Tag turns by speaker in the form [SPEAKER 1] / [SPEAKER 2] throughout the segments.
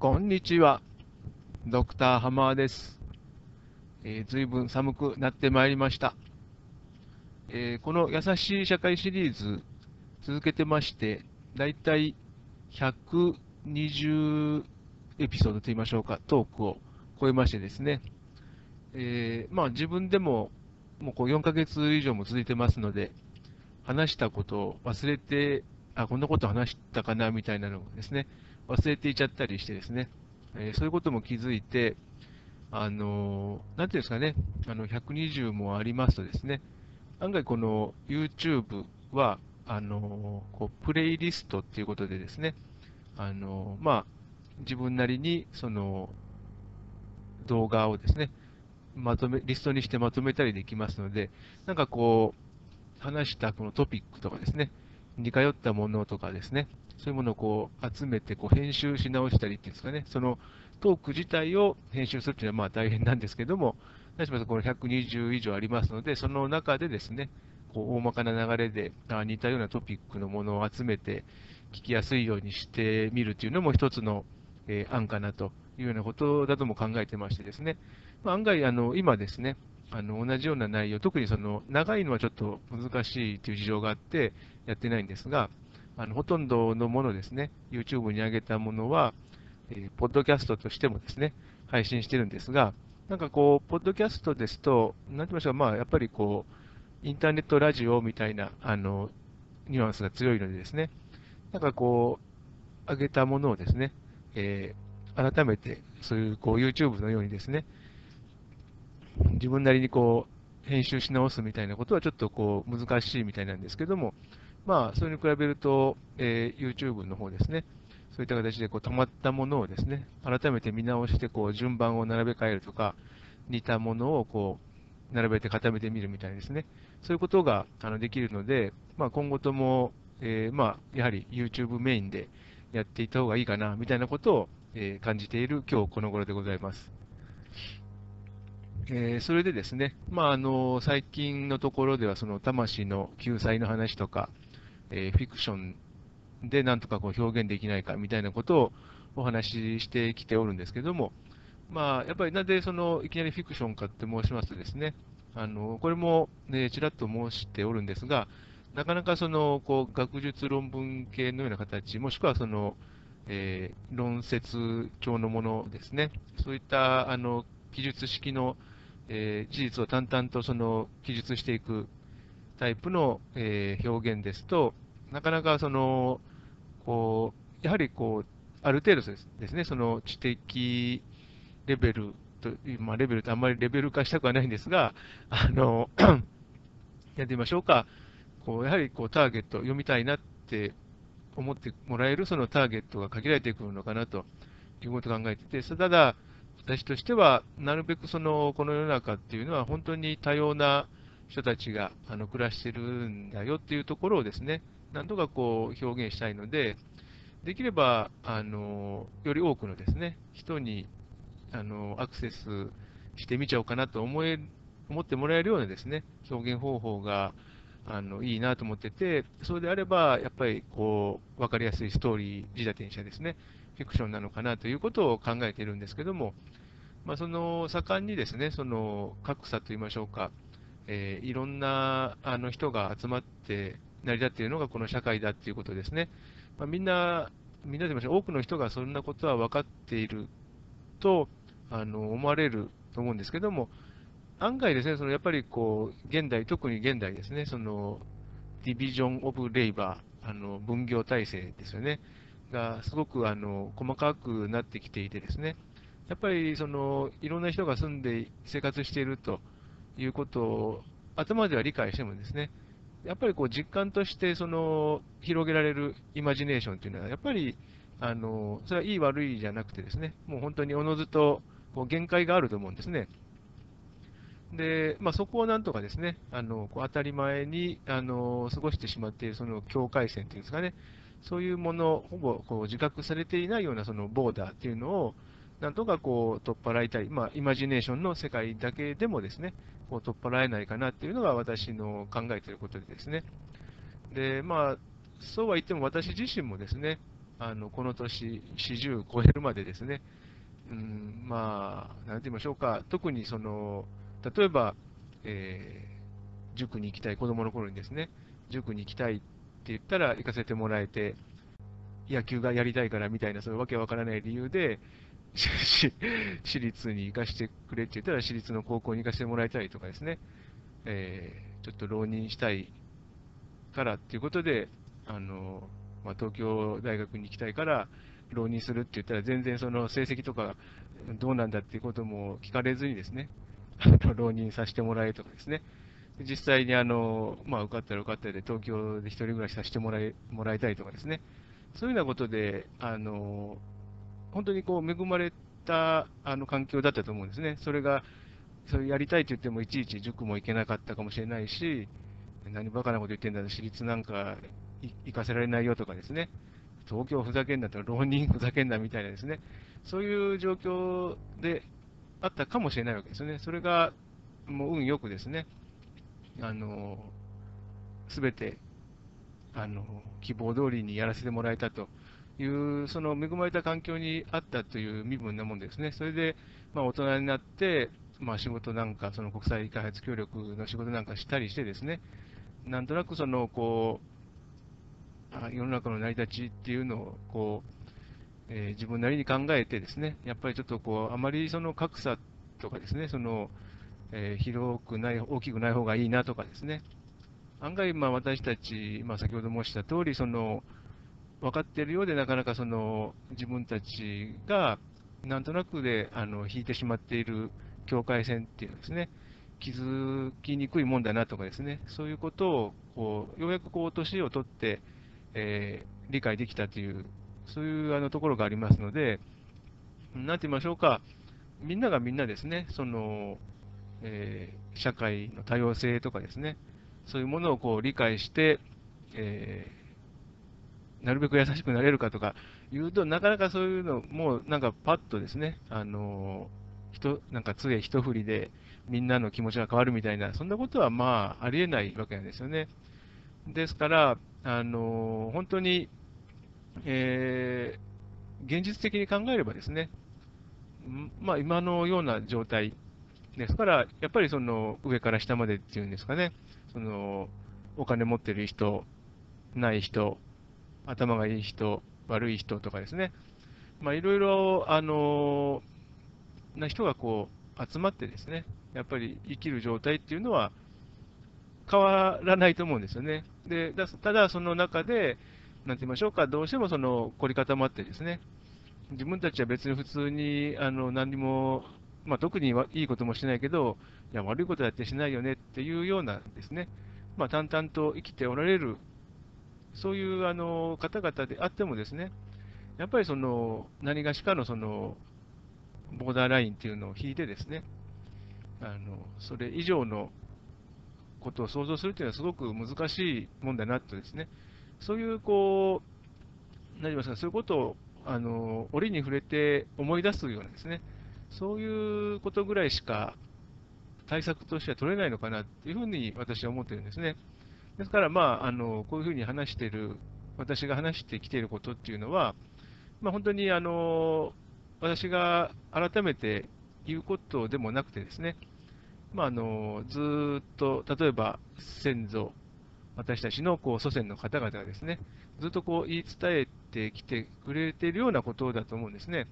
[SPEAKER 1] こんにちは。ドクターハマーです。えー、ずいぶん寒くなってまいりました。えー、この優しい社会シリーズ続けてまして、だいたい120エピソードといいましょうか、トークを超えましてですね、えー、まあ自分でももうこう4ヶ月以上も続いてますので、話したことを忘れて、あ、こんなこと話したかなみたいなのをですね、忘れていちゃったりしてですね、えー、そういうことも気づいて、あのー、なんていうんですかね、あの120もありますとですね、案外この YouTube は、あのー、こうプレイリストっていうことでですね、あのまあ、自分なりにその動画をですね、まとめ、リストにしてまとめたりできますので、なんかこう、話したこのトピックとかですね、似通ったものとかですね、そういうものをこう集めてこう編集し直したりっていうんですかね、そのトーク自体を編集するというのはまあ大変なんですけども、何しますこの120以上ありますので、その中でですね、こう大まかな流れで似たようなトピックのものを集めて聞きやすいようにしてみるというのも一つの、え、案かなというようなことだとも考えてましてですね、ま、案外あの今ですね、あの同じような内容、特にその長いのはちょっと難しいという事情があってやってないんですが、あのほとんどのものですね、YouTube に上げたものは、えー、ポッドキャストとしてもですね、配信してるんですが、なんかこう、ポッドキャストですと、なんて言いましょう、まあ、やっぱりこう、インターネットラジオみたいな、あの、ニュアンスが強いのでですね、なんかこう、上げたものをですね、えー、改めて、そういうこう YouTube のようにですね、自分なりにこう、編集し直すみたいなことはちょっとこう、難しいみたいなんですけども、まあ、それに比べると、えー、YouTube の方ですね、そういった形でこう溜まったものをですね、改めて見直してこう順番を並べ替えるとか、似たものをこう並べて固めてみるみたいですね、そういうことがあのできるので、まあ、今後とも、えー、まあ、やはり YouTube メインでやっていった方がいいかなみたいなことを、えー、感じている今日この頃でございます。えー、それでですね、まあ、あの最近のところでは、その魂の救済の話とか、えー、フィクションでなんとかこう表現できないかみたいなことをお話ししてきておるんですけども、まあ、やっぱりなぜそのいきなりフィクションかって申しますとですね、あのこれも、ね、ちらっと申しておるんですが、なかなかそのこう学術論文系のような形、もしくはその、えー、論説調のものですね、そういったあの記述式の、えー、事実を淡々とその記述していくタイプの、えー、表現ですと、なかなかその、こう、やはりこう、ある程度ですね、その知的レベルと、まあ、レベルってあんまりレベル化したくはないんですが、あの、やってみましょうか。こう、やはりこう、ターゲット、読みたいなって思ってもらえるそのターゲットが限られてくるのかなということを考えてて、ただ、私としては、なるべくその、この世の中っていうのは本当に多様な人たちがあの暮らしてるんだよっていうところをですね、なんとかこう表現したいので、できれば、あのより多くのですね、人にあのアクセスしてみちゃおうかなと思え思ってもらえるようなですね、表現方法があのいいなと思ってて、それであれば、やっぱりこう分かりやすいストーリー仕立てにしたですね、フィクションなのかなということを考えているんですけども、まあ、その盛んにですね、その格差といいましょうか、えー、いろんなあの人が集まって成り立っているのがこの社会だっていうことですね。まあ、みんな、みんなで多くの人がそんなことは分かっているとあの思われると思うんですけども、案外ですね、そのやっぱりこう、現代、特に現代ですね、その、ディビジョン・オブ・レイバー、あの分業体制ですよね、がすごくあの細かくなってきていてですね、やっぱりそのいろんな人が住んで生活しているということを頭では理解してもですね、やっぱりこう実感としてその広げられるイマジネーションというのは、やっぱりあのそれはいい悪いじゃなくてですね、もう本当におのずとこう限界があると思うんですね。で、まあ、そこをなんとかですね、あのこう当たり前にあの過ごしてしまっているその境界線というんですかね、そういうもの、ほぼこう自覚されていないようなそのボーダーっていうのを、なんとかこう取っ払いたい、まあ、イマジネーションの世界だけでもですね、こう取っ払えないかなっていうのが私の考えていることでですね。で、まあ、そうは言っても私自身もですね、あのこの年、40超えるまでですね、うん、まあ、なんて言いましょうか、特にその、例えば、えー、塾に行きたい、子供の頃にですね、塾に行きたいって言ったら行かせてもらえて、野球がやりたいからみたいな、そういうわけわからない理由で、私立に行かしてくれって言ったら、私立の高校に行かせてもらいたいとかですね、えー、ちょっと浪人したいからっていうことで、あのまあ、東京大学に行きたいから浪人するって言ったら、全然その成績とかどうなんだっていうことも聞かれずにですね、浪人させてもらえとかですね、実際にあの、まあ、受かったら受かったで、東京で一人暮らしさせてもらいもらいたいとかですね、そういうようなことで、あの本当にこう恵まれたあの環境だったと思うんですね。それが、それやりたいと言っても、いちいち塾も行けなかったかもしれないし、何バカなこと言ってんだ、私立なんか行かせられないよとかですね、東京ふざけんなとか、浪人ふざけんなみたいなですね、そういう状況であったかもしれないわけですね。それがもう運よくですね、あの、すべて、あの、希望通りにやらせてもらえたという、その恵まれた環境にあったという身分なもんですね。それで、まあ、大人になって、まあ、仕事なんか、その国際開発協力の仕事なんかしたりしてですね、なんとなくその、こう、世の中の成り立ちっていうのを、こう、えー、自分なりに考えてですね、やっぱりちょっとこう、あまりその格差とかですね、その、えー、広くない、大きくない方がいいなとかですね、案外、まあ、私たち、まあ、先ほど申した通り、その、分かっているようで、なかなかその自分たちがなんとなくであの引いてしまっている境界線っていうのですね、気づきにくいもんだなとかですね、そういうことをこうようやくこう年を取って、えー、理解できたという、そういうあのところがありますので、なんて言いましょうか、みんながみんなですね、そのえー、社会の多様性とかですね、そういうものをこう理解して、えー、なるべく優しくなれるかとか言うと、なかなかそういうの、もうなんかパッとですね、あの人なんか杖一振りでみんなの気持ちが変わるみたいな、そんなことはまあありえないわけなんですよね。ですから、あの本当に、えー、現実的に考えればですね、まあ、今のような状態ですから、やっぱりその上から下までっていうんですかね、そのお金持ってる人、ない人、頭がいい人、悪い人とかですね、まあ、いろいろ、あのな人がこう集まってですね、やっぱり生きる状態っていうのは変わらないと思うんですよね。でただ、その中で、なんて言いましょうか、どうしてもその凝り固まってですね、自分たちは別に普通にあの何もまあ、特にいいこともしないけど、いや、悪いことだってしないよねっていうようなですね、まあ、淡々と生きておられる、そういうあの方々であってもですね、やっぱりその何がしかのそのボーダーラインっていうのを引いてですね、あのそれ以上のことを想像するというのはすごく難しいもんだなとですね、そういうこう、何ますか、そういうことをあの折に触れて思い出すようなですね、そういうことぐらいしか対策としては取れないのかなっていうふうに私は思ってるんですね。ですから、まあ、あのこういうふうに話している、私が話してきていることっていうのは、まあ、本当にあの私が改めて言うことでもなくてですね、まあ、あのずっと例えば先祖、私たちのこう祖先の方々がですね、ずっとこう言い伝えてきてくれているようなことだと思うんですね。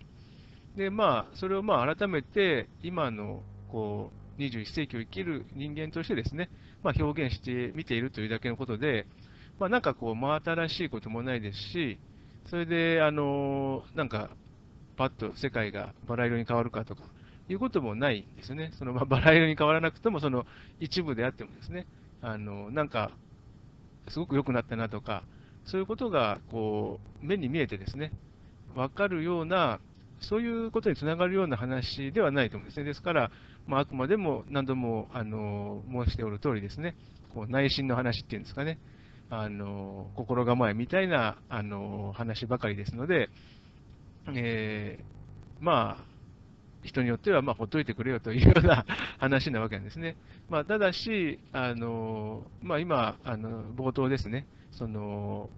[SPEAKER 1] で、まあ、それをまあ改めて、今のこう21世紀を生きる人間としてですね、まあ、表現してみているというだけのことで、まあ、なんかこう、真新しいこともないですし、それで、あのなんか、パッと世界がバラ色に変わるかとかいうこともないんですね。そのまあバラ色に変わらなくても、その一部であってもですね、あのなんか、すごく良くなったなとか、そういうことがこう目に見えてですね、分かるようなそういうことにつながるような話ではないと思うんですね。ですから、まあ、あくまでも何度もあの申しておる通りですね、こう内心の話っていうんですかね、あの心構えみたいなあの話ばかりですので、えー、まあ、人によっては、まあ、ほっといてくれよというような 話なわけなんですね。まあ、ただし、あのまあ、今あの、冒頭ですね、その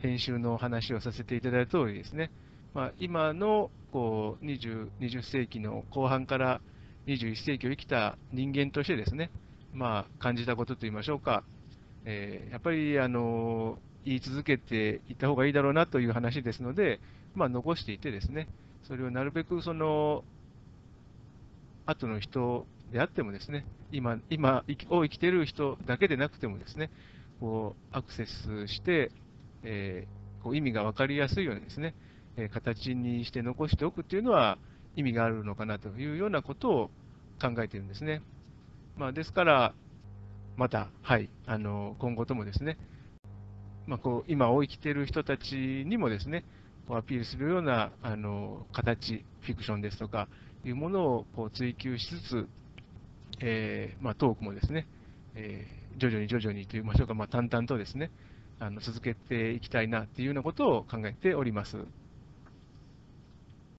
[SPEAKER 1] 編集の話をさせていただいた通りですね、まあ、今のこう 20, 20世紀の後半から21世紀を生きた人間としてですね、まあ、感じたことといいましょうか、えー、やっぱりあの言い続けていった方がいいだろうなという話ですので、まあ、残していてですね、それをなるべくその後の人であってもですね、今今を生きている人だけでなくてもですね、こうアクセスして、えー、こう意味が分かりやすいようにですね、え、形にして残しておくというのは意味があるのかなというようなことを考えているんですね。まあ、ですから、また、はい、あの今後ともですね、まあ、こう今を生きている人たちにもですね、こうアピールするようなあの形、フィクションですとかいうものをこう追求しつつ、えーまあ、トークもですね、えー、徐々に徐々にといいましょうか、まあ、淡々とですね、あの続けていきたいなというようなことを考えております。